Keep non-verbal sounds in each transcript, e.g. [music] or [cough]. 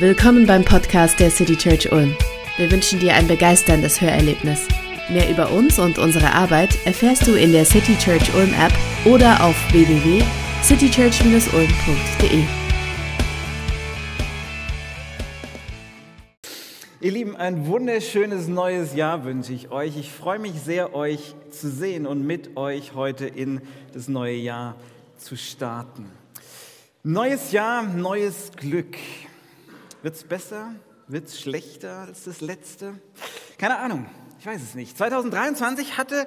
Willkommen beim Podcast der City Church Ulm. Wir wünschen dir ein begeisterndes Hörerlebnis. Mehr über uns und unsere Arbeit erfährst du in der City Church Ulm App oder auf www.citychurch-ulm.de. Ihr Lieben, ein wunderschönes neues Jahr wünsche ich euch. Ich freue mich sehr, euch zu sehen und mit euch heute in das neue Jahr zu starten. Neues Jahr, neues Glück. Wird es besser? Wird es schlechter als das letzte? Keine Ahnung, ich weiß es nicht. 2023 hatte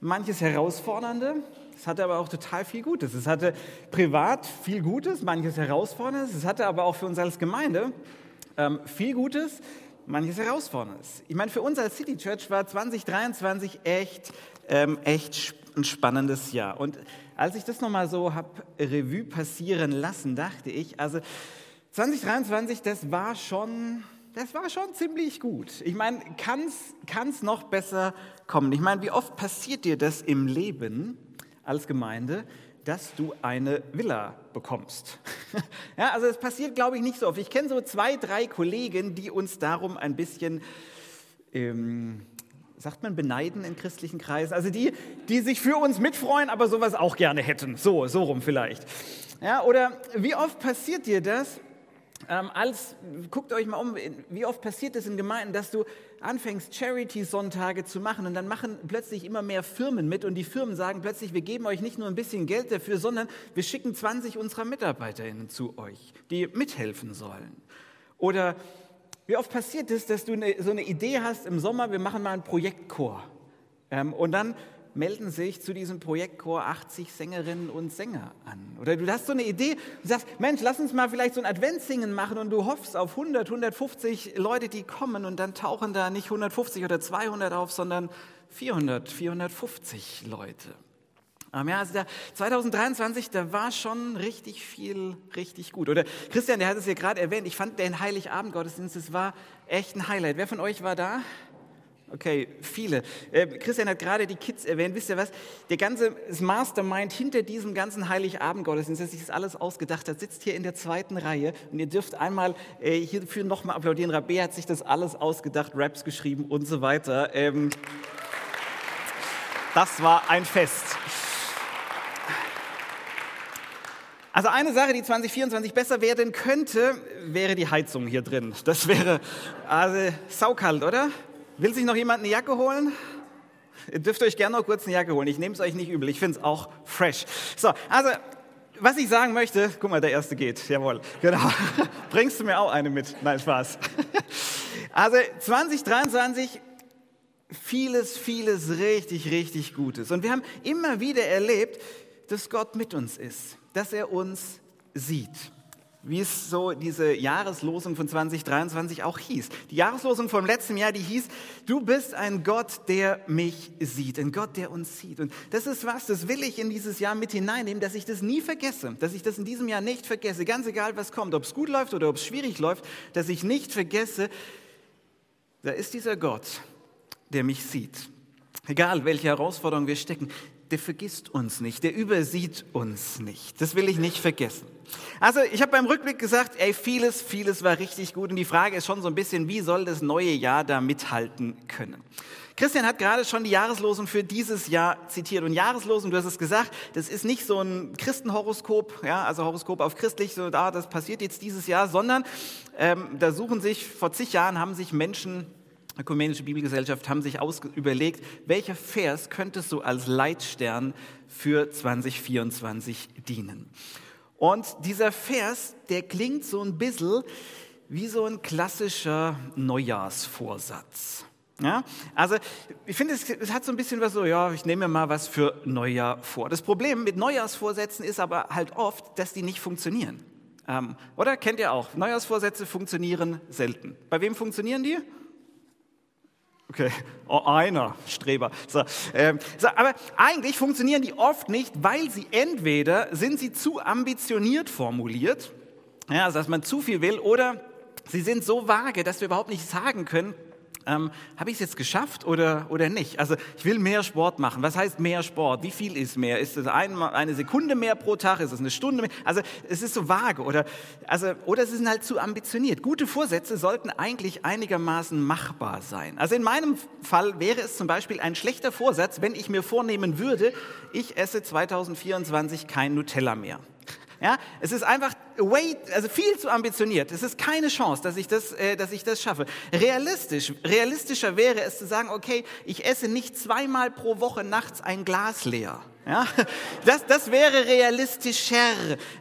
manches Herausfordernde, es hatte aber auch total viel Gutes. Es hatte privat viel Gutes, manches Herausforderndes. Es hatte aber auch für uns als Gemeinde ähm, viel Gutes, manches Herausforderndes. Ich meine, für uns als City Church war 2023 echt, ähm, echt ein spannendes Jahr. Und als ich das nochmal so habe Revue passieren lassen, dachte ich, also 2023, das war schon, das war schon ziemlich gut. Ich meine, kann es noch besser kommen? Ich meine, wie oft passiert dir das im Leben als Gemeinde, dass du eine Villa bekommst? [laughs] ja, also es passiert, glaube ich, nicht so oft. Ich kenne so zwei, drei Kollegen, die uns darum ein bisschen... Ähm, sagt man beneiden in christlichen Kreisen? Also die, die sich für uns mitfreuen, aber sowas auch gerne hätten. So, so rum vielleicht. Ja, oder wie oft passiert dir das, ähm, als, guckt euch mal um, wie oft passiert es in Gemeinden, dass du anfängst, Charity-Sonntage zu machen und dann machen plötzlich immer mehr Firmen mit und die Firmen sagen plötzlich, wir geben euch nicht nur ein bisschen Geld dafür, sondern wir schicken 20 unserer MitarbeiterInnen zu euch, die mithelfen sollen. Oder wie oft passiert es, dass du eine, so eine Idee hast im Sommer, wir machen mal einen Projektchor ähm, und dann melden sich zu diesem Projektchor 80 Sängerinnen und Sänger an. Oder du hast so eine Idee und sagst, Mensch, lass uns mal vielleicht so ein Adventssingen machen und du hoffst auf 100, 150 Leute, die kommen und dann tauchen da nicht 150 oder 200 auf, sondern 400, 450 Leute. Ja, also der 2023, da war schon richtig viel, richtig gut. Oder Christian, der hat es ja gerade erwähnt, ich fand den Heiligabend-Gottesdienst, das war echt ein Highlight. Wer von euch war da? Okay, viele. Äh, Christian hat gerade die Kids erwähnt. Wisst ihr was? Der ganze Mastermind hinter diesem ganzen Heiligabend-Gottesdienst, der sich das alles ausgedacht hat, sitzt hier in der zweiten Reihe. Und ihr dürft einmal äh, hierfür nochmal applaudieren. Rabé hat sich das alles ausgedacht, Raps geschrieben und so weiter. Ähm, das war ein Fest. Also eine Sache, die 2024 besser werden könnte, wäre die Heizung hier drin. Das wäre also saukalt, oder? Will sich noch jemand eine Jacke holen? Ihr dürft euch gerne noch kurz eine Jacke holen. Ich nehme es euch nicht übel. Ich finde es auch fresh. So, also, was ich sagen möchte, guck mal, der erste geht. Jawohl, genau. [laughs] Bringst du mir auch eine mit? Nein, Spaß. [laughs] Also, 2023, vieles, vieles richtig, richtig Gutes. Und wir haben immer wieder erlebt, dass Gott mit uns ist, dass er uns sieht wie es so diese Jahreslosung von 2023 auch hieß. Die Jahreslosung vom letzten Jahr, die hieß, du bist ein Gott, der mich sieht, ein Gott, der uns sieht. Und das ist was, das will ich in dieses Jahr mit hineinnehmen, dass ich das nie vergesse, dass ich das in diesem Jahr nicht vergesse, ganz egal was kommt, ob es gut läuft oder ob es schwierig läuft, dass ich nicht vergesse, da ist dieser Gott, der mich sieht. Egal, welche Herausforderungen wir stecken, der vergisst uns nicht, der übersieht uns nicht. Das will ich nicht vergessen. Also ich habe beim Rückblick gesagt, ey, vieles, vieles war richtig gut und die Frage ist schon so ein bisschen, wie soll das neue Jahr da mithalten können? Christian hat gerade schon die Jahreslosung für dieses Jahr zitiert. Und Jahreslosung, du hast es gesagt, das ist nicht so ein Christenhoroskop, ja, also Horoskop auf christlich, so da, das passiert jetzt dieses Jahr, sondern ähm, da suchen sich, vor zig Jahren haben sich Menschen Ökumenische Bibelgesellschaft haben sich überlegt, welcher Vers könnte so als Leitstern für 2024 dienen. Und dieser Vers, der klingt so ein bisschen wie so ein klassischer Neujahrsvorsatz. Ja, also ich finde, es, es, hat so ein bisschen was so, ja, ich nehme mir mal was für Neujahr vor. Das Problem mit Neujahrsvorsätzen ist aber halt oft, dass die nicht funktionieren. Ähm, oder kennt ihr auch? Neujahrsvorsätze funktionieren selten. Bei wem funktionieren die? Okay, oh, einer Streber. So, ähm, so, aber eigentlich funktionieren die oft nicht, weil sie entweder sind sie zu ambitioniert formuliert, ja, also dass man zu viel will, oder sie sind so vage, dass wir überhaupt nicht sagen können, ähm, habe ich es jetzt geschafft oder, oder nicht? Also ich will mehr Sport machen. Was heißt mehr Sport? Wie viel ist mehr? Ist es ein, eine Sekunde mehr pro Tag? Ist es eine Stunde mehr? Also es ist so vage oder, also, oder es ist halt zu ambitioniert. Gute Vorsätze sollten eigentlich einigermaßen machbar sein. Also in meinem Fall wäre es zum Beispiel ein schlechter Vorsatz, wenn ich mir vornehmen würde, ich esse 2024 kein Nutella mehr. Ja, es ist einfach way, also viel zu ambitioniert. Es ist keine Chance, dass ich das, äh, dass ich das schaffe. Realistisch, realistischer wäre es zu sagen, okay, ich esse nicht zweimal pro Woche nachts ein Glas leer. Ja, [laughs] das, das wäre realistischer,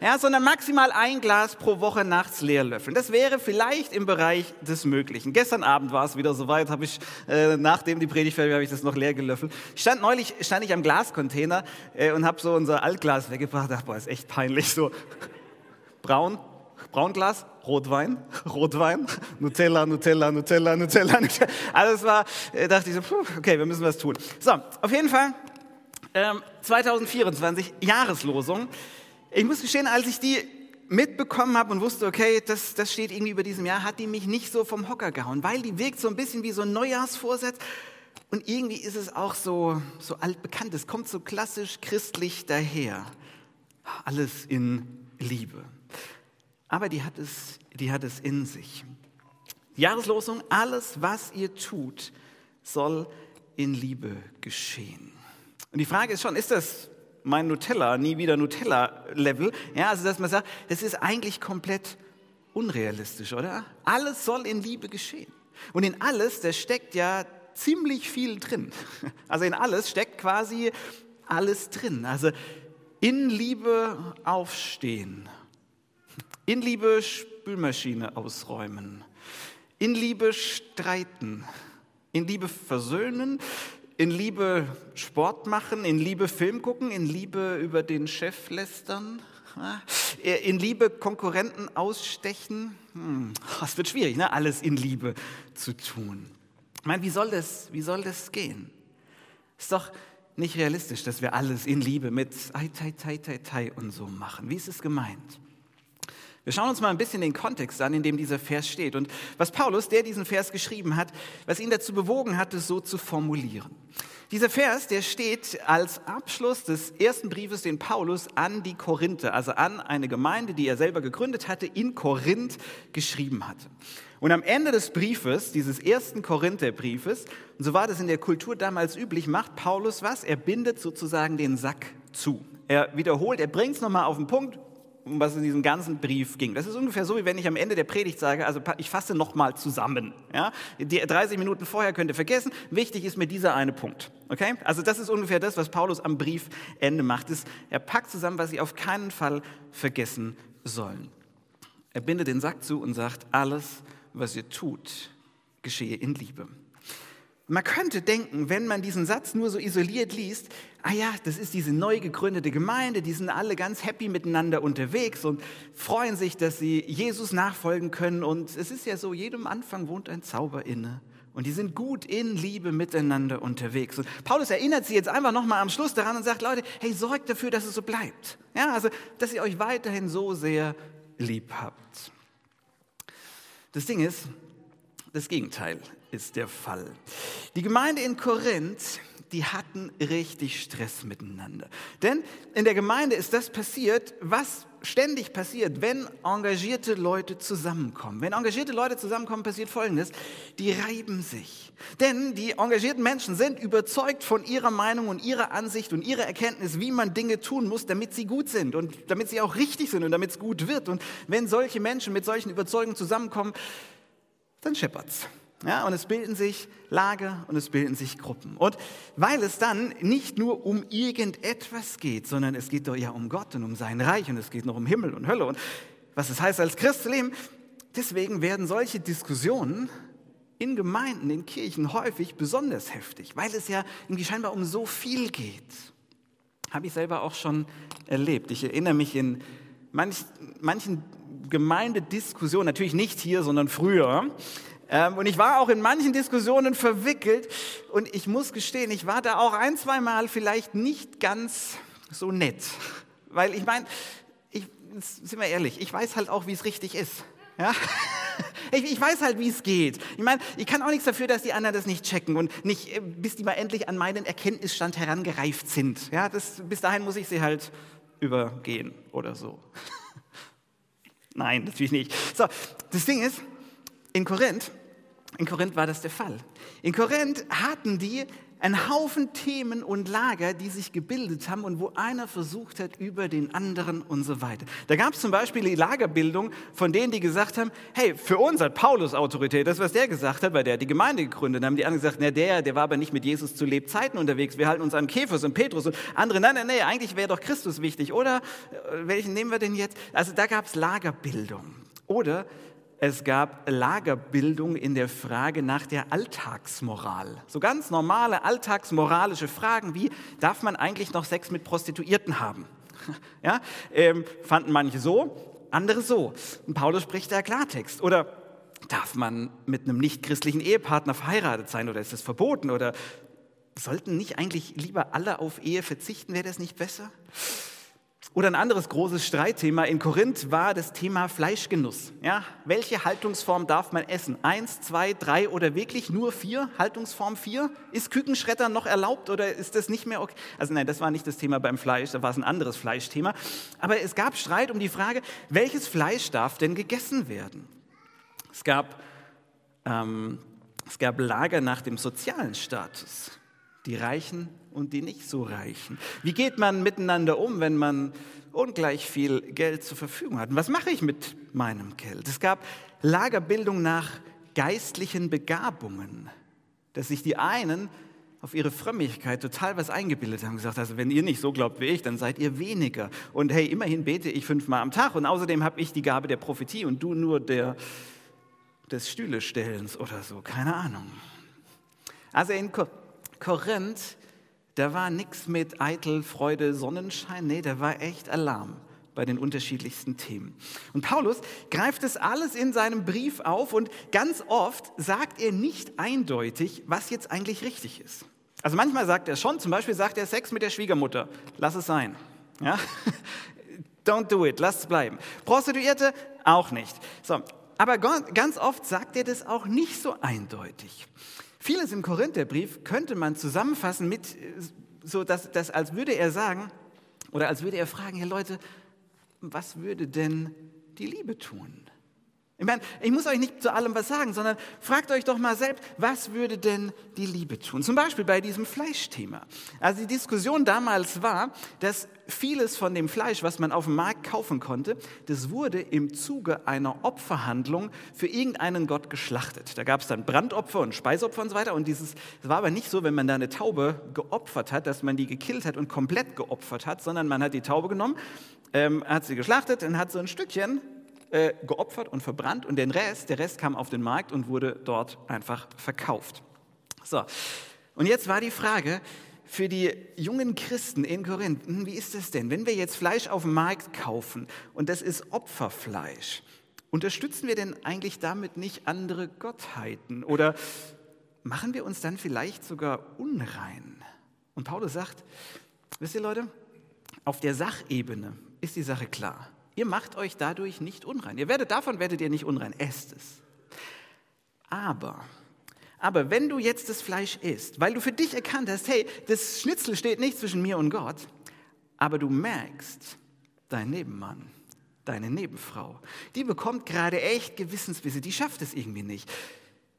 ja, sondern maximal ein Glas pro Woche nachts leer löffeln. Das wäre vielleicht im Bereich des Möglichen. Gestern Abend war es wieder soweit, habe ich, äh, nachdem die Predigt fertig war, habe ich das noch leer gelöffelt. Stand neulich stand ich am Glascontainer äh, und habe so unser Altglas weggebracht. Dachte, boah, ist echt peinlich. So [laughs] braun, Braunglas, Rotwein, [laughs] Rotwein, Nutella, Nutella, Nutella, Nutella. Nutella. Alles war, äh, dachte ich so, okay, wir müssen was tun. So, auf jeden Fall 2024, ähm, Jahreslosung. Ich muss gestehen, als ich die mitbekommen habe und wusste, okay, das, das steht irgendwie über diesem Jahr, hat die mich nicht so vom Hocker gehauen, weil die wirkt so ein bisschen wie so ein Neujahrsvorsatz und irgendwie ist es auch so, so altbekannt. Es kommt so klassisch christlich daher. Alles in Liebe. Aber die hat es, die hat es in sich. Jahreslosung, alles, was ihr tut, soll in Liebe geschehen. Und die Frage ist schon, ist das mein Nutella, nie wieder Nutella-Level? Ja, also dass man sagt, das ist eigentlich komplett unrealistisch, oder? Alles soll in Liebe geschehen. Und in alles, da steckt ja ziemlich viel drin. [laughs] Also in alles steckt quasi alles drin. Also in Liebe aufstehen, in Liebe Spülmaschine ausräumen, in Liebe streiten, in Liebe versöhnen, in Liebe Sport machen, in Liebe Film gucken, in Liebe über den Chef lästern, in Liebe Konkurrenten ausstechen. Hm, wird schwierig, ne? alles in Liebe zu tun. Ich meine, wie soll das, wie soll das gehen? Ist doch nicht realistisch, dass wir alles in Liebe mit Ai, Tai, Tai, Tai, Tai und so machen. Wie ist es gemeint? Wir schauen uns mal ein bisschen den Kontext an, in dem dieser Vers steht und was Paulus, der diesen Vers geschrieben hat, was ihn dazu bewogen hat, es so zu formulieren. Dieser Vers, der steht als Abschluss des ersten Briefes, den Paulus an die Korinther, also an eine Gemeinde, die er selber gegründet hatte, in Korinth geschrieben hatte. Und am Ende des Briefes, dieses ersten Korintherbriefes, und so war das in der Kultur damals üblich, macht Paulus was? Er bindet sozusagen den Sack zu. Er wiederholt, er bringt es nochmal auf den Punkt, um was in diesem ganzen Brief ging. Das ist ungefähr so, wie wenn ich am Ende der Predigt sage, also ich fasse nochmal zusammen. Ja? Die 30 Minuten vorher könnt ihr vergessen. Wichtig ist mir dieser eine Punkt. Okay? Also das ist ungefähr das, was Paulus am Briefende macht. Er packt zusammen, was sie auf keinen Fall vergessen sollen. Er bindet den Sack zu und sagt, alles, was ihr tut, geschehe in Liebe. Man könnte denken, wenn man diesen Satz nur so isoliert liest, ah ja, das ist diese neu gegründete Gemeinde, die sind alle ganz happy miteinander unterwegs und freuen sich, dass sie Jesus nachfolgen können. Und es ist ja so, jedem Anfang wohnt ein Zauber inne. Und die sind gut in Liebe miteinander unterwegs. Und Paulus erinnert sie jetzt einfach nochmal am Schluss daran und sagt, Leute, hey, sorgt dafür, dass es so bleibt. Ja, also, dass ihr euch weiterhin so sehr lieb habt. Das Ding ist, das Gegenteil ist der Fall. Die Gemeinde in Korinth, die hatten richtig Stress miteinander. Denn in der Gemeinde ist das passiert, was ständig passiert, wenn engagierte Leute zusammenkommen. Wenn engagierte Leute zusammenkommen, passiert Folgendes. Die reiben sich. Denn die engagierten Menschen sind überzeugt von ihrer Meinung und ihrer Ansicht und ihrer Erkenntnis, wie man Dinge tun muss, damit sie gut sind und damit sie auch richtig sind und damit es gut wird. Und wenn solche Menschen mit solchen Überzeugungen zusammenkommen, dann scheppert's. Ja, und es bilden sich Lager und es bilden sich Gruppen. Und weil es dann nicht nur um irgendetwas geht, sondern es geht doch ja um Gott und um sein Reich und es geht noch um Himmel und Hölle und was es heißt als Christ zu leben, deswegen werden solche Diskussionen in Gemeinden, in Kirchen häufig besonders heftig, weil es ja irgendwie scheinbar um so viel geht. Habe ich selber auch schon erlebt. Ich erinnere mich in manch, manchen Gemeindediskussionen, natürlich nicht hier, sondern früher, ähm, und ich war auch in manchen Diskussionen verwickelt und ich muss gestehen, ich war da auch ein, zwei Mal vielleicht nicht ganz so nett. Weil ich meine, ich, sind wir ehrlich, ich weiß halt auch, wie es richtig ist. Ja? [laughs] Ich, ich weiß halt, wie es geht. Ich meine, ich kann auch nichts dafür, dass die anderen das nicht checken und nicht, äh, bis die mal endlich an meinen Erkenntnisstand herangereift sind. Ja, das, bis dahin muss ich sie halt übergehen oder so. Nein, natürlich nicht. So, das Ding ist, in Korinth, in Korinth war das der Fall. In Korinth hatten die ein Haufen Themen und Lager, die sich gebildet haben und wo einer versucht hat über den anderen und so weiter. Da gab es zum Beispiel die Lagerbildung von denen, die gesagt haben, hey, für uns hat Paulus Autorität, das was der gesagt hat, weil der hat die Gemeinde gegründet. Dann haben die anderen gesagt, na der, der war aber nicht mit Jesus zu Lebzeiten unterwegs, wir halten uns an Käfers und Petrus und andere, nein, nein, nein, eigentlich wäre doch Christus wichtig, oder? Äh, welchen nehmen wir denn jetzt? Also da gab es Lagerbildung. Oder es gab Lagerbildung in der Frage nach der Alltagsmoral. So ganz normale alltagsmoralische Fragen wie, darf man eigentlich noch Sex mit Prostituierten haben? [laughs] Ja, ähm, fanden manche so, andere so. Und Paulus spricht da Klartext. Oder darf man mit einem nichtchristlichen Ehepartner verheiratet sein oder ist das verboten? Oder sollten nicht eigentlich lieber alle auf Ehe verzichten? Wäre das nicht besser? Oder ein anderes großes Streitthema in Korinth war das Thema Fleischgenuss. Ja, welche Haltungsform darf man essen? Eins, zwei, drei oder wirklich nur vier? Haltungsform vier? Ist Kükenschreddern noch erlaubt oder ist das nicht mehr okay? Also nein, das war nicht das Thema beim Fleisch, da war es ein anderes Fleischthema. Aber es gab Streit um die Frage, welches Fleisch darf denn gegessen werden? Es gab, ähm, es gab Lager nach dem sozialen Status. Die Reichen und die nicht so Reichen. Wie geht man miteinander um, wenn man ungleich viel Geld zur Verfügung hat? Und was mache ich mit meinem Geld? Es gab Lagerbildung nach geistlichen Begabungen, dass sich die einen auf ihre Frömmigkeit total was eingebildet haben, gesagt, also wenn ihr nicht so glaubt wie ich, dann seid ihr weniger. Und hey, immerhin bete ich fünfmal am Tag und außerdem habe ich die Gabe der Prophetie und du nur der, des Stühlestellens oder so, keine Ahnung. Also in Korinth, da war nichts mit Eitel, Freude, Sonnenschein, nee, da war echt Alarm bei den unterschiedlichsten Themen. Und Paulus greift es alles in seinem Brief auf und ganz oft sagt er nicht eindeutig, was jetzt eigentlich richtig ist. Also manchmal sagt er schon, zum Beispiel sagt er Sex mit der Schwiegermutter, lass es sein. Ja? [laughs] Don't do it, lass es bleiben. Prostituierte auch nicht. So, aber ganz oft sagt er das auch nicht so eindeutig. Vieles im Korintherbrief könnte man zusammenfassen mit, so dass, dass als würde er sagen, oder als würde er fragen, ja Leute, was würde denn die Liebe tun? Ich meine, ich muss euch nicht zu allem was sagen, sondern fragt euch doch mal selbst, was würde denn die Liebe tun? Zum Beispiel bei diesem Fleischthema. Also die Diskussion damals war, dass vieles von dem Fleisch, was man auf dem Markt kaufen konnte, das wurde im Zuge einer Opferhandlung für irgendeinen Gott geschlachtet. Da gab es dann Brandopfer und Speisopfer und so weiter. Und dieses, es war aber nicht so, wenn man da eine Taube geopfert hat, dass man die gekillt hat und komplett geopfert hat, sondern man hat die Taube genommen, ähm, hat sie geschlachtet und hat so ein Stückchen äh, geopfert und verbrannt und den Rest, der Rest kam auf den Markt und wurde dort einfach verkauft. So, und jetzt war die Frage für die jungen Christen in Korinth, hm, wie ist das denn, wenn wir jetzt Fleisch auf dem Markt kaufen und das ist Opferfleisch, unterstützen wir denn eigentlich damit nicht andere Gottheiten oder machen wir uns dann vielleicht sogar unrein? Und Paulus sagt, wisst ihr Leute, auf der Sachebene ist die Sache klar. Ihr macht euch dadurch nicht unrein. Ihr werdet davon werdet ihr nicht unrein. Esst es. Aber, aber wenn du jetzt das Fleisch isst, weil du für dich erkannt hast, hey, das Schnitzel steht nicht zwischen mir und Gott, aber du merkst, dein Nebenmann, deine Nebenfrau, die bekommt gerade echt Gewissensbisse, die schafft es irgendwie nicht.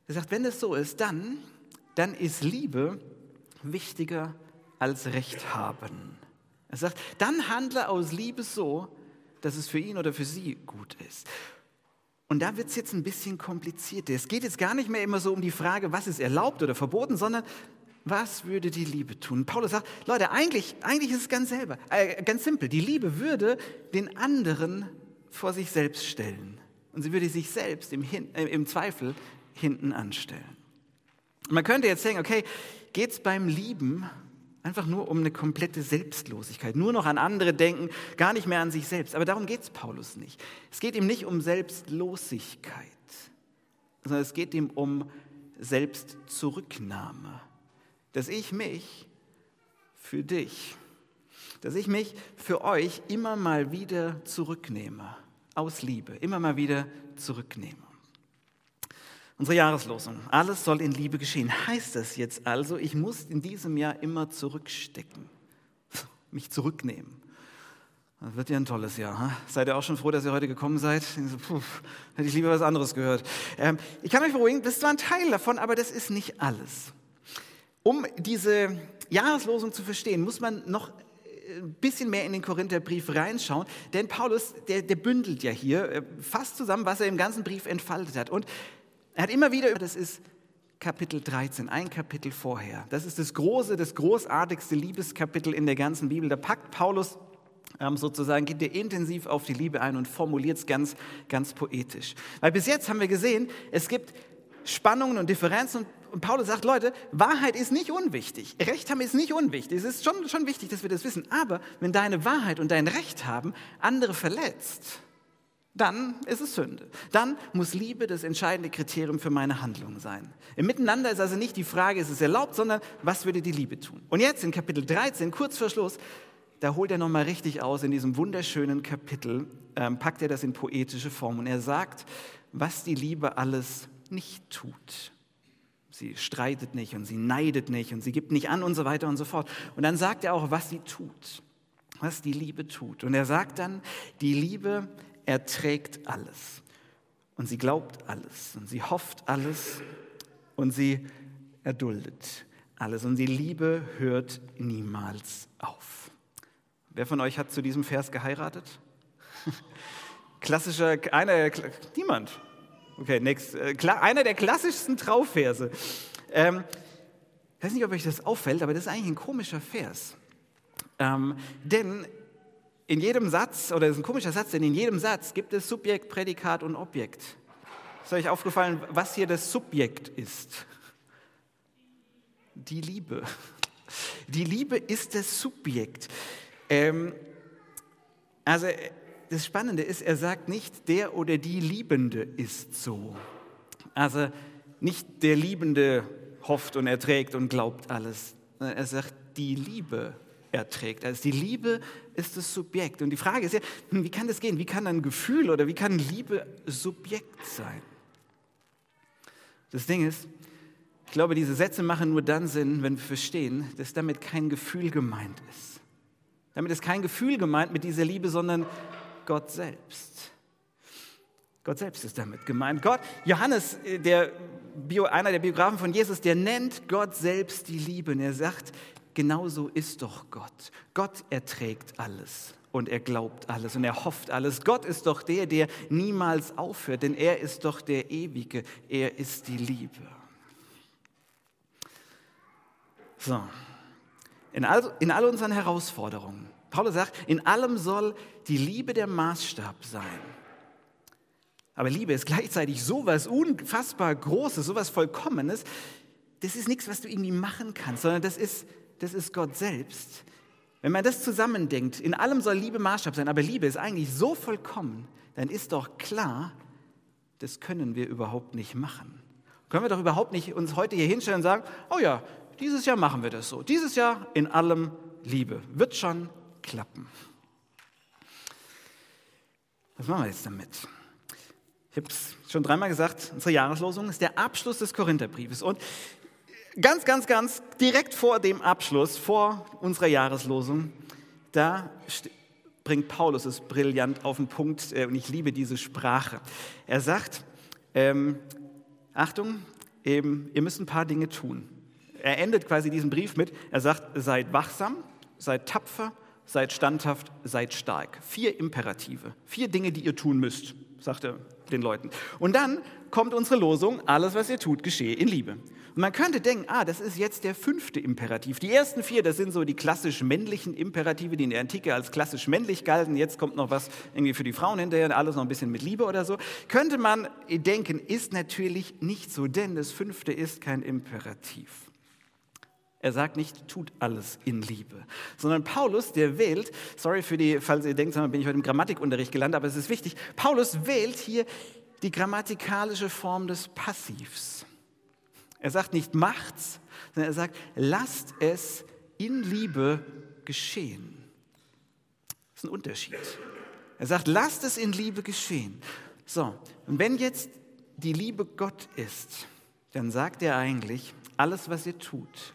Er sagt, wenn das so ist, dann, dann ist Liebe wichtiger als Recht haben. Er sagt, dann handle aus Liebe so, dass es für ihn oder für sie gut ist. Und da wird es jetzt ein bisschen komplizierter. Es geht jetzt gar nicht mehr immer so um die Frage, was ist erlaubt oder verboten, sondern was würde die Liebe tun? Paulus sagt, Leute, eigentlich, eigentlich ist es ganz, selber, äh, ganz simpel. Die Liebe würde den anderen vor sich selbst stellen. Und sie würde sich selbst im, äh, im Zweifel hinten anstellen. Man könnte jetzt sagen, okay, geht es beim Lieben Einfach nur um eine komplette Selbstlosigkeit, nur noch an andere denken, gar nicht mehr an sich selbst. Aber darum geht es Paulus nicht. Es geht ihm nicht um Selbstlosigkeit, sondern es geht ihm um Selbstzurücknahme. Dass ich mich für dich, dass ich mich für euch immer mal wieder zurücknehme, aus Liebe, immer mal wieder zurücknehme. Unsere Jahreslosung. Alles soll in Liebe geschehen. Heißt das jetzt also, ich muss in diesem Jahr immer zurückstecken, mich zurücknehmen? Das wird ja ein tolles Jahr. Hm? Seid ihr auch schon froh, dass ihr heute gekommen seid? Puh, hätte ich lieber was anderes gehört. Ähm, ich kann euch beruhigen, das ist zwar ein Teil davon, aber das ist nicht alles. Um diese Jahreslosung zu verstehen, muss man noch äh, ein bisschen mehr in den Korintherbrief reinschauen, denn Paulus, der, der bündelt ja hier äh, fast zusammen, was er im ganzen Brief entfaltet hat. Und er hat immer wieder, das ist Kapitel 13, ein Kapitel vorher. Das ist das große, das großartigste Liebeskapitel in der ganzen Bibel. Da packt Paulus ähm, sozusagen geht er intensiv auf die Liebe ein und formuliert es ganz, ganz poetisch. Weil bis jetzt haben wir gesehen, es gibt Spannungen und Differenzen und Paulus sagt, Leute, Wahrheit ist nicht unwichtig. Recht haben ist nicht unwichtig. Es ist schon, schon wichtig, dass wir das wissen. Aber wenn deine Wahrheit und dein Recht haben andere verletzt, dann ist es Sünde. Dann muss Liebe das entscheidende Kriterium für meine Handlung sein. Im Miteinander ist also nicht die Frage, ist es erlaubt, sondern was würde die Liebe tun? Und jetzt in Kapitel 13, kurz vor Schluss, da holt er nochmal richtig aus in diesem wunderschönen Kapitel, ähm, packt er das in poetische Form und er sagt, was die Liebe alles nicht tut. Sie streitet nicht und sie neidet nicht und sie gibt nicht an und so weiter und so fort. Und dann sagt er auch, was sie tut, was die Liebe tut. Und er sagt dann, die Liebe erträgt alles und sie glaubt alles und sie hofft alles und sie erduldet alles und die Liebe hört niemals auf. Wer von euch hat zu diesem Vers geheiratet? [laughs] Klassischer, einer, niemand. Okay, next. Äh, einer der klassischsten Traufverse. Ähm, ich weiß nicht, ob euch das auffällt, aber das ist eigentlich ein komischer Vers. Ähm, denn in jedem Satz, oder das ist ein komischer Satz, denn in jedem Satz gibt es Subjekt, Prädikat und Objekt. Ist euch aufgefallen, was hier das Subjekt ist? Die Liebe. Die Liebe ist das Subjekt. Ähm, also das Spannende ist, er sagt nicht, der oder die Liebende ist so. Also nicht der Liebende hofft und erträgt und glaubt alles. Er sagt, die Liebe erträgt. Also die Liebe ist das Subjekt. Und die Frage ist ja, hm, wie kann das gehen? Wie kann ein Gefühl oder wie kann Liebe Subjekt sein? Das Ding ist, ich glaube, diese Sätze machen nur dann Sinn, wenn wir verstehen, dass damit kein Gefühl gemeint ist. Damit ist kein Gefühl gemeint mit dieser Liebe, sondern Gott selbst. Gott selbst ist damit gemeint. Gott, Johannes, äh, der Bio, einer der Biografen von Jesus, der nennt Gott selbst die Liebe. Und er sagt, genauso ist doch Gott. Gott erträgt alles und er glaubt alles und er hofft alles. Gott ist doch der, der niemals aufhört, denn er ist doch der Ewige. Er ist die Liebe. So, in all, in all unseren Herausforderungen. Paulus sagt, in allem soll die Liebe der Maßstab sein. Aber Liebe ist gleichzeitig so was unfassbar Großes, so was Vollkommenes. Das ist nichts, was du irgendwie machen kannst, sondern das ist, das ist Gott selbst. Wenn man das zusammendenkt, in allem soll Liebe Maßstab sein, aber Liebe ist eigentlich so vollkommen, dann ist doch klar, das können wir überhaupt nicht machen. Können wir doch überhaupt nicht uns heute hier hinstellen und sagen, oh ja, dieses Jahr machen wir das so. Dieses Jahr in allem Liebe. Wird schon klappen. Was machen wir jetzt damit? Ich habe es schon dreimal gesagt, unsere Jahreslosung ist der Abschluss des Korintherbriefes. Und ganz, ganz, ganz direkt vor dem Abschluss, vor unserer Jahreslosung, da bringt Paulus es brillant auf den Punkt äh, und ich liebe diese Sprache. Er sagt, ähm, Achtung, eben, ihr müsst ein paar Dinge tun er endet quasi diesen Brief mit, er sagt, seid wachsam, seid tapfer, seid standhaft, seid stark. Vier Imperative, vier Dinge, die ihr tun müsst, sagt er den Leuten. Und dann kommt unsere Losung, alles, was ihr tut, geschehe in Liebe. Und man könnte denken, ah, das ist jetzt der fünfte Imperativ. Die ersten vier, das sind so die klassisch männlichen Imperative, die in der Antike als klassisch männlich galten. Jetzt kommt noch was irgendwie für die Frauen hinterher, alles noch ein bisschen mit Liebe oder so. Könnte man denken, ist natürlich nicht so, denn das fünfte ist kein Imperativ. Er sagt nicht, tut alles in Liebe, sondern Paulus, der wählt, sorry für die, falls ihr denkt, bin ich heute im Grammatikunterricht gelandet, aber es ist wichtig, Paulus wählt hier die grammatikalische Form des Passivs. Er sagt nicht macht's, sondern er sagt, lasst es in Liebe geschehen. Das ist ein Unterschied. Er sagt, lasst es in Liebe geschehen. So, und wenn jetzt die Liebe Gott ist, dann sagt er eigentlich, alles, was ihr tut,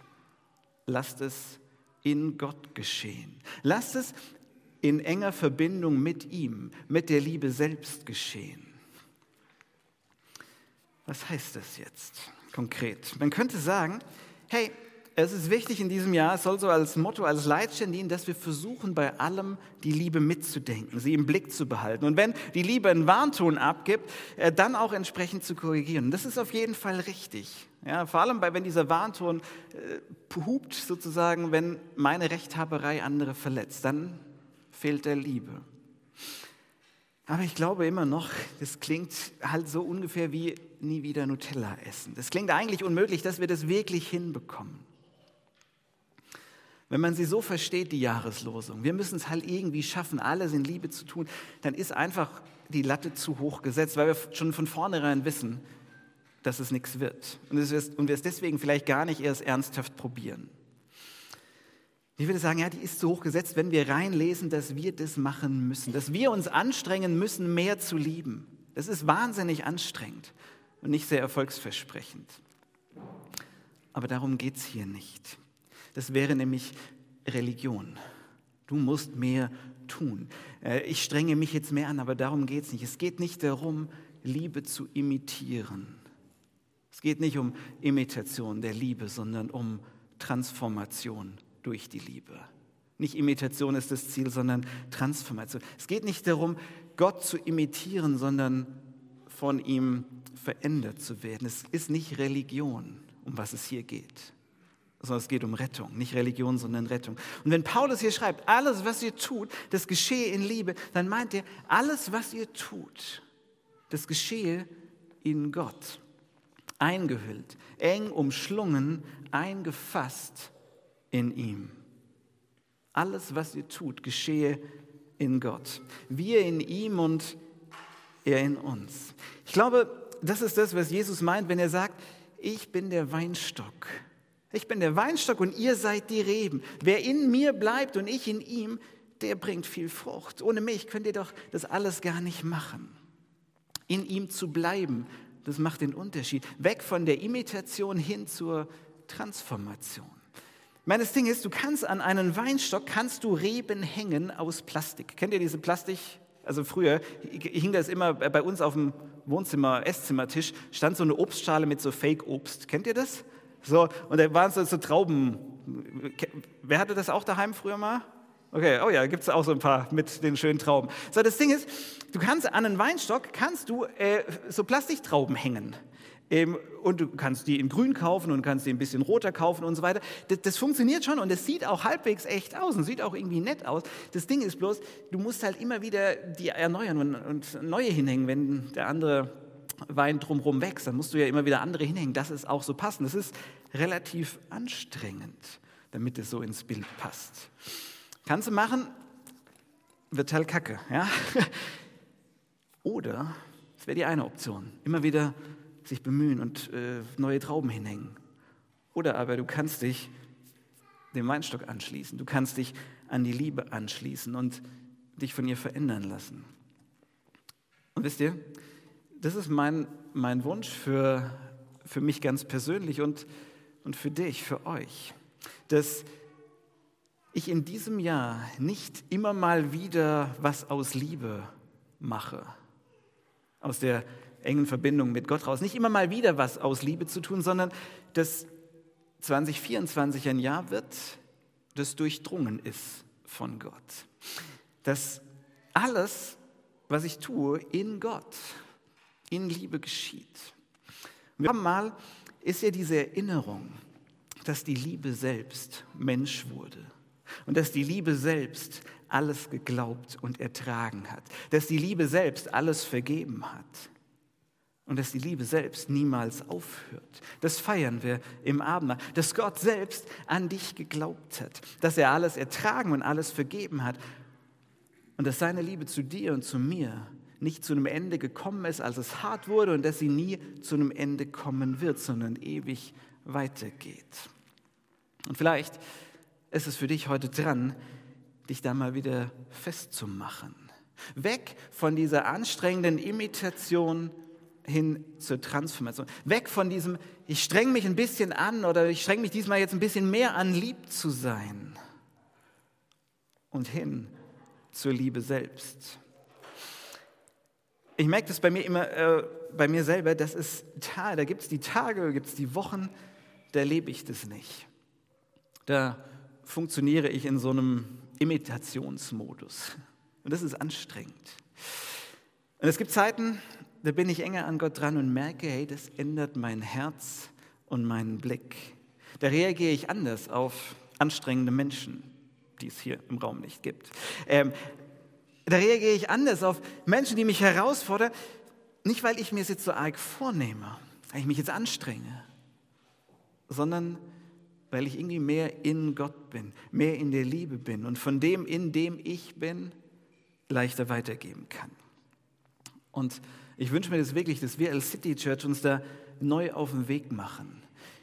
lasst es in Gott geschehen. Lasst es in enger Verbindung mit ihm, mit der Liebe selbst geschehen. Was heißt das jetzt konkret? Man könnte sagen, hey, es ist wichtig in diesem Jahr, es soll so als Motto, als Leitstern dienen, dass wir versuchen, bei allem die Liebe mitzudenken, sie im Blick zu behalten. Und wenn die Liebe einen Warnton abgibt, äh, dann auch entsprechend zu korrigieren. Das ist auf jeden Fall richtig. Ja, vor allem, wenn dieser Warnton äh, hupt, sozusagen, wenn meine Rechthaberei andere verletzt, dann fehlt der Liebe. Aber ich glaube immer noch, das klingt halt so ungefähr wie nie wieder Nutella essen. Das klingt eigentlich unmöglich, dass wir das wirklich hinbekommen. Wenn man sie so versteht, die Jahreslosung, wir müssen es halt irgendwie schaffen, alles in Liebe zu tun, dann ist einfach die Latte zu hoch gesetzt, weil wir schon von vornherein wissen, dass es nichts wird. Und, wir es deswegen vielleicht gar nicht erst ernsthaft probieren. Ich würde sagen, ja, die ist zu hoch gesetzt, wenn wir reinlesen, dass wir das machen müssen, dass wir uns anstrengen müssen, mehr zu lieben. Das ist wahnsinnig anstrengend und nicht sehr erfolgsversprechend. Aber darum geht es hier nicht. Das wäre nämlich Religion. Du musst mehr tun. Äh, ich strenge mich jetzt mehr an, aber darum geht es nicht. Es geht nicht darum, Liebe zu imitieren. Es geht nicht um Imitation der Liebe, sondern um Transformation durch die Liebe. Nicht Imitation ist das Ziel, sondern Transformation. Es geht nicht darum, Gott zu imitieren, sondern von ihm verändert zu werden. Es ist nicht Religion, um was es hier geht sondern es geht um Rettung, nicht Religion, sondern Rettung. Und wenn Paulus hier schreibt, alles, was ihr tut, das geschehe in Liebe, dann meint er, alles, was ihr tut, das geschehe in Gott. Eingehüllt, eng umschlungen, eingefasst in ihm. Alles, was ihr tut, geschehe in Gott. Wir in ihm und er in uns. Ich glaube, das ist das, was Jesus meint, wenn er sagt, ich bin der Weinstock ich bin der Weinstock und ihr seid die Reben. Wer in mir bleibt und ich in ihm, der bringt viel Frucht. Ohne mich könnt ihr doch das alles gar nicht machen. In ihm zu bleiben, das macht den Unterschied. Weg von der Imitation hin zur Transformation. Meines Ding ist, du kannst an einen Weinstock, kannst du Reben hängen aus Plastik. Kennt ihr diese Plastik? Also früher hing das immer bei uns auf dem Wohnzimmer, Esszimmertisch, stand so eine Obstschale mit so Fake-Obst. Kennt ihr das? So, und da waren so, so Trauben. Wer hatte das auch daheim früher mal? Okay, oh ja, gibt es auch so ein paar mit den schönen Trauben. So, das Ding ist, du kannst an einen Weinstock kannst du äh, so Plastiktrauben hängen. Ähm, und du kannst die in grün kaufen und kannst die ein bisschen roter kaufen und so weiter. Das, das funktioniert schon und es sieht auch halbwegs echt aus und sieht auch irgendwie nett aus. Das Ding ist bloß, du musst halt immer wieder die erneuern und, und neue hinhängen, wenn der andere Wein drumherum wächst, dann musst du ja immer wieder andere hinhängen, dass es auch so passt. Das ist relativ anstrengend, damit es so ins Bild passt. Kannst du machen, wird halt kacke. Ja? Oder, das wäre die eine Option, immer wieder sich bemühen und äh, neue Trauben hinhängen. Oder aber du kannst dich dem Weinstock anschließen, du kannst dich an die Liebe anschließen und dich von ihr verändern lassen. Und wisst ihr, das ist mein, mein Wunsch für, für mich ganz persönlich und, und für dich, für euch, dass ich in diesem Jahr nicht immer mal wieder was aus Liebe mache, aus der engen Verbindung mit Gott raus, nicht immer mal wieder was aus Liebe zu tun, sondern dass 2024 ein Jahr wird, das durchdrungen ist von Gott. Dass alles, was ich tue, in Gott in Liebe geschieht. Wir haben mal, ist ja diese Erinnerung, dass die Liebe selbst Mensch wurde und dass die Liebe selbst alles geglaubt und ertragen hat, dass die Liebe selbst alles vergeben hat. Und dass die Liebe selbst niemals aufhört. Das feiern wir im Abendmahl, dass Gott selbst an dich geglaubt hat, dass er alles ertragen und alles vergeben hat. Und dass seine Liebe zu dir und zu mir nicht zu einem Ende gekommen ist, als es hart wurde. Und dass sie nie zu einem Ende kommen wird, sondern ewig weitergeht. Und vielleicht ist es für dich heute dran, dich da mal wieder festzumachen. Weg von dieser anstrengenden Imitation hin zur Transformation. Weg von diesem, ich streng mich ein bisschen an oder ich streng mich diesmal jetzt ein bisschen mehr an, lieb zu sein. Und hin zur Liebe selbst. Ich merke das bei mir immer, äh, bei mir selber, das ist, da gibt es die Tage, gibt es die Wochen, da lebe ich das nicht. Da funktioniere ich in so einem Imitationsmodus. Und das ist anstrengend. Und es gibt Zeiten, da bin ich enger an Gott dran und merke, hey, das ändert mein Herz und meinen Blick. Da reagiere ich anders auf anstrengende Menschen, die es hier im Raum nicht gibt. Ähm, da reagiere ich anders auf Menschen, die mich herausfordern, nicht weil ich mir es jetzt so arg vornehme, weil ich mich jetzt anstrenge, sondern weil ich irgendwie mehr in Gott bin, mehr in der Liebe bin und von dem, in dem ich bin, leichter weitergeben kann. Und ich wünsche mir das wirklich, dass wir als City Church uns da neu auf den Weg machen.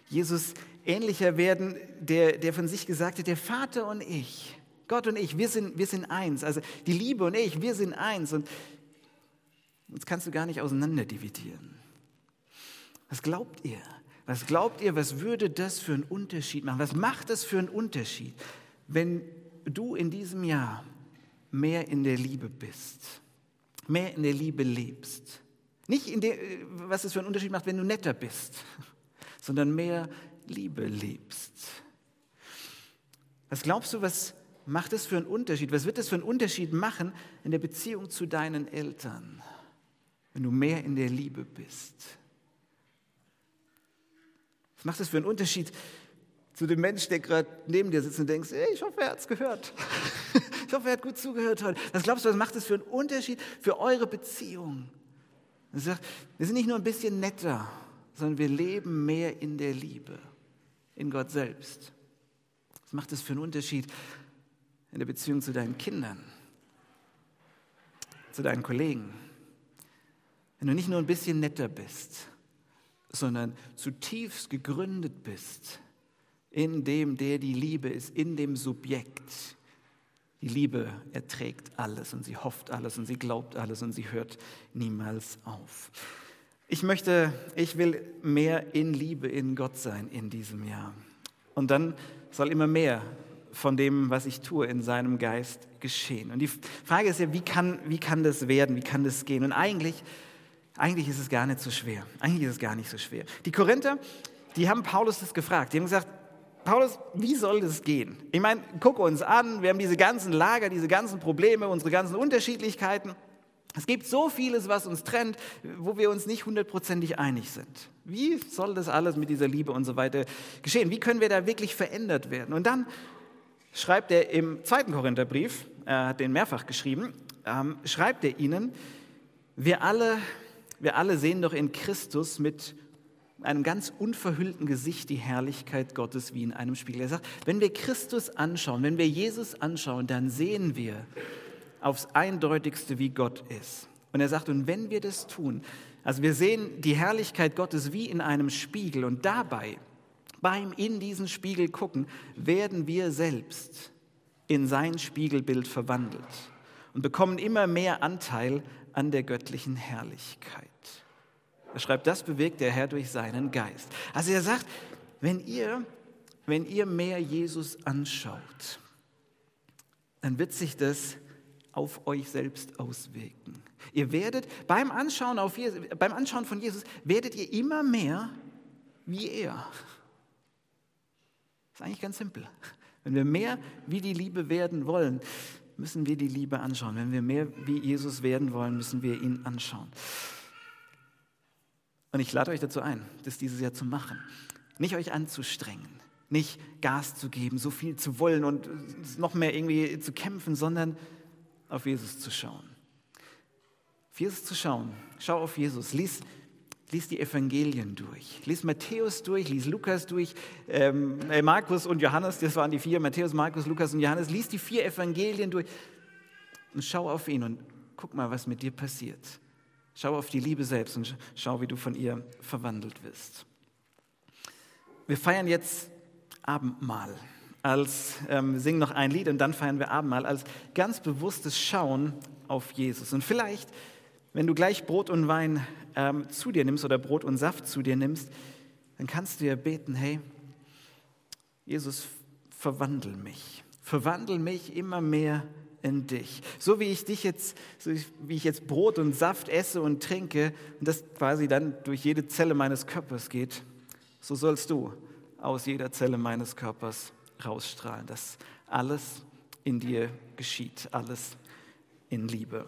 Jesus ähnlicher werden, der, der von sich gesagt hat, der Vater und ich, Gott und ich, wir sind, wir sind eins. Also die Liebe und ich, wir sind eins. Und uns kannst du gar nicht auseinander dividieren. Was glaubt ihr? Was glaubt ihr, was würde das für einen Unterschied machen? Was macht das für einen Unterschied, wenn du in diesem Jahr mehr in der Liebe bist? mehr in der Liebe lebst. Nicht in der, was es für einen Unterschied macht, wenn du netter bist, [laughs] sondern mehr Liebe lebst. Was glaubst du, was macht es für einen Unterschied? Was wird es für einen Unterschied machen in der Beziehung zu deinen Eltern, wenn du mehr in der Liebe bist? Was macht es für einen Unterschied zu dem Menschen, der gerade neben dir sitzt und denkst, hey, ich hoffe, er hat es gehört. [laughs] Ich hoffe, er hat gut zugehört heute. Was glaubst du, was macht das für einen Unterschied für eure Beziehung? Er sagt, wir sind nicht nur ein bisschen netter, sondern wir leben mehr in der Liebe, in Gott selbst. Was macht das für einen Unterschied in der Beziehung zu deinen Kindern, zu deinen Kollegen? Wenn du nicht nur ein bisschen netter bist, sondern zutiefst gegründet bist in dem, der die Liebe ist, in dem Subjekt, die Liebe erträgt alles und sie hofft alles und sie glaubt alles und sie hört niemals auf. Ich möchte, ich will mehr in Liebe in Gott sein in diesem Jahr. Und dann soll immer mehr von dem, was ich tue, in seinem Geist geschehen. Und die Frage ist ja, wie kann, wie kann das werden, wie kann das gehen? Und eigentlich, eigentlich ist es gar nicht so schwer. Eigentlich ist es gar nicht so schwer. Die Korinther, die haben Paulus das gefragt. Die haben gesagt, Paulus, wie soll das gehen? Ich meine, guck uns an, wir haben diese ganzen Lager, diese ganzen Probleme, unsere ganzen Unterschiedlichkeiten. Es gibt so vieles, was uns trennt, wo wir uns nicht hundertprozentig einig sind. Wie soll das alles mit dieser Liebe und so weiter geschehen? Wie können wir da wirklich verändert werden? Und dann schreibt er im zweiten Korintherbrief, er hat den mehrfach geschrieben, ähm, schreibt er ihnen, wir alle, wir alle sehen doch in Christus mit einem ganz unverhüllten Gesicht die Herrlichkeit Gottes wie in einem Spiegel. Er sagt, wenn wir Christus anschauen, wenn wir Jesus anschauen, dann sehen wir aufs eindeutigste, wie Gott ist. Und er sagt, und wenn wir das tun, also wir sehen die Herrlichkeit Gottes wie in einem Spiegel und dabei, beim in diesen Spiegel gucken, werden wir selbst in sein Spiegelbild verwandelt und bekommen immer mehr Anteil an der göttlichen Herrlichkeit. Er schreibt, das bewegt der Herr durch seinen Geist. Also er sagt, wenn ihr, wenn ihr mehr Jesus anschaut, dann wird sich das auf euch selbst auswirken. Ihr werdet beim Anschauen, auf Jesus, beim Anschauen von Jesus, werdet ihr immer mehr wie er. Das ist eigentlich ganz simpel. Wenn wir mehr wie die Liebe werden wollen, müssen wir die Liebe anschauen. Wenn wir mehr wie Jesus werden wollen, müssen wir ihn anschauen. Und ich lade euch dazu ein, das dieses Jahr zu machen. Nicht euch anzustrengen, nicht Gas zu geben, so viel zu wollen und noch mehr irgendwie zu kämpfen, sondern auf Jesus zu schauen. Auf Jesus zu schauen. Schau auf Jesus. Lies, lies die Evangelien durch. Lies Matthäus durch, lies Lukas durch, ähm, äh, Markus und Johannes, das waren die vier, Matthäus, Markus, Lukas und Johannes. Lies die vier Evangelien durch und schau auf ihn und guck mal, was mit dir passiert. Schau auf die Liebe selbst und schau, wie du von ihr verwandelt wirst. Wir feiern jetzt Abendmahl. Als, ähm, singen noch ein Lied und dann feiern wir Abendmahl als ganz bewusstes Schauen auf Jesus. Und vielleicht wenn du gleich Brot und Wein ähm, zu dir nimmst oder Brot und Saft zu dir nimmst, dann kannst du ja beten, hey, Jesus, verwandel mich. Verwandel mich immer mehr in dich. So wie ich dich jetzt, so wie ich jetzt Brot und Saft esse und trinke und das quasi dann durch jede Zelle meines Körpers geht, so sollst du aus jeder Zelle meines Körpers rausstrahlen, dass alles in dir geschieht, alles in Liebe.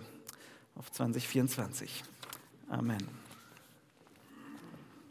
Auf 2024. Amen.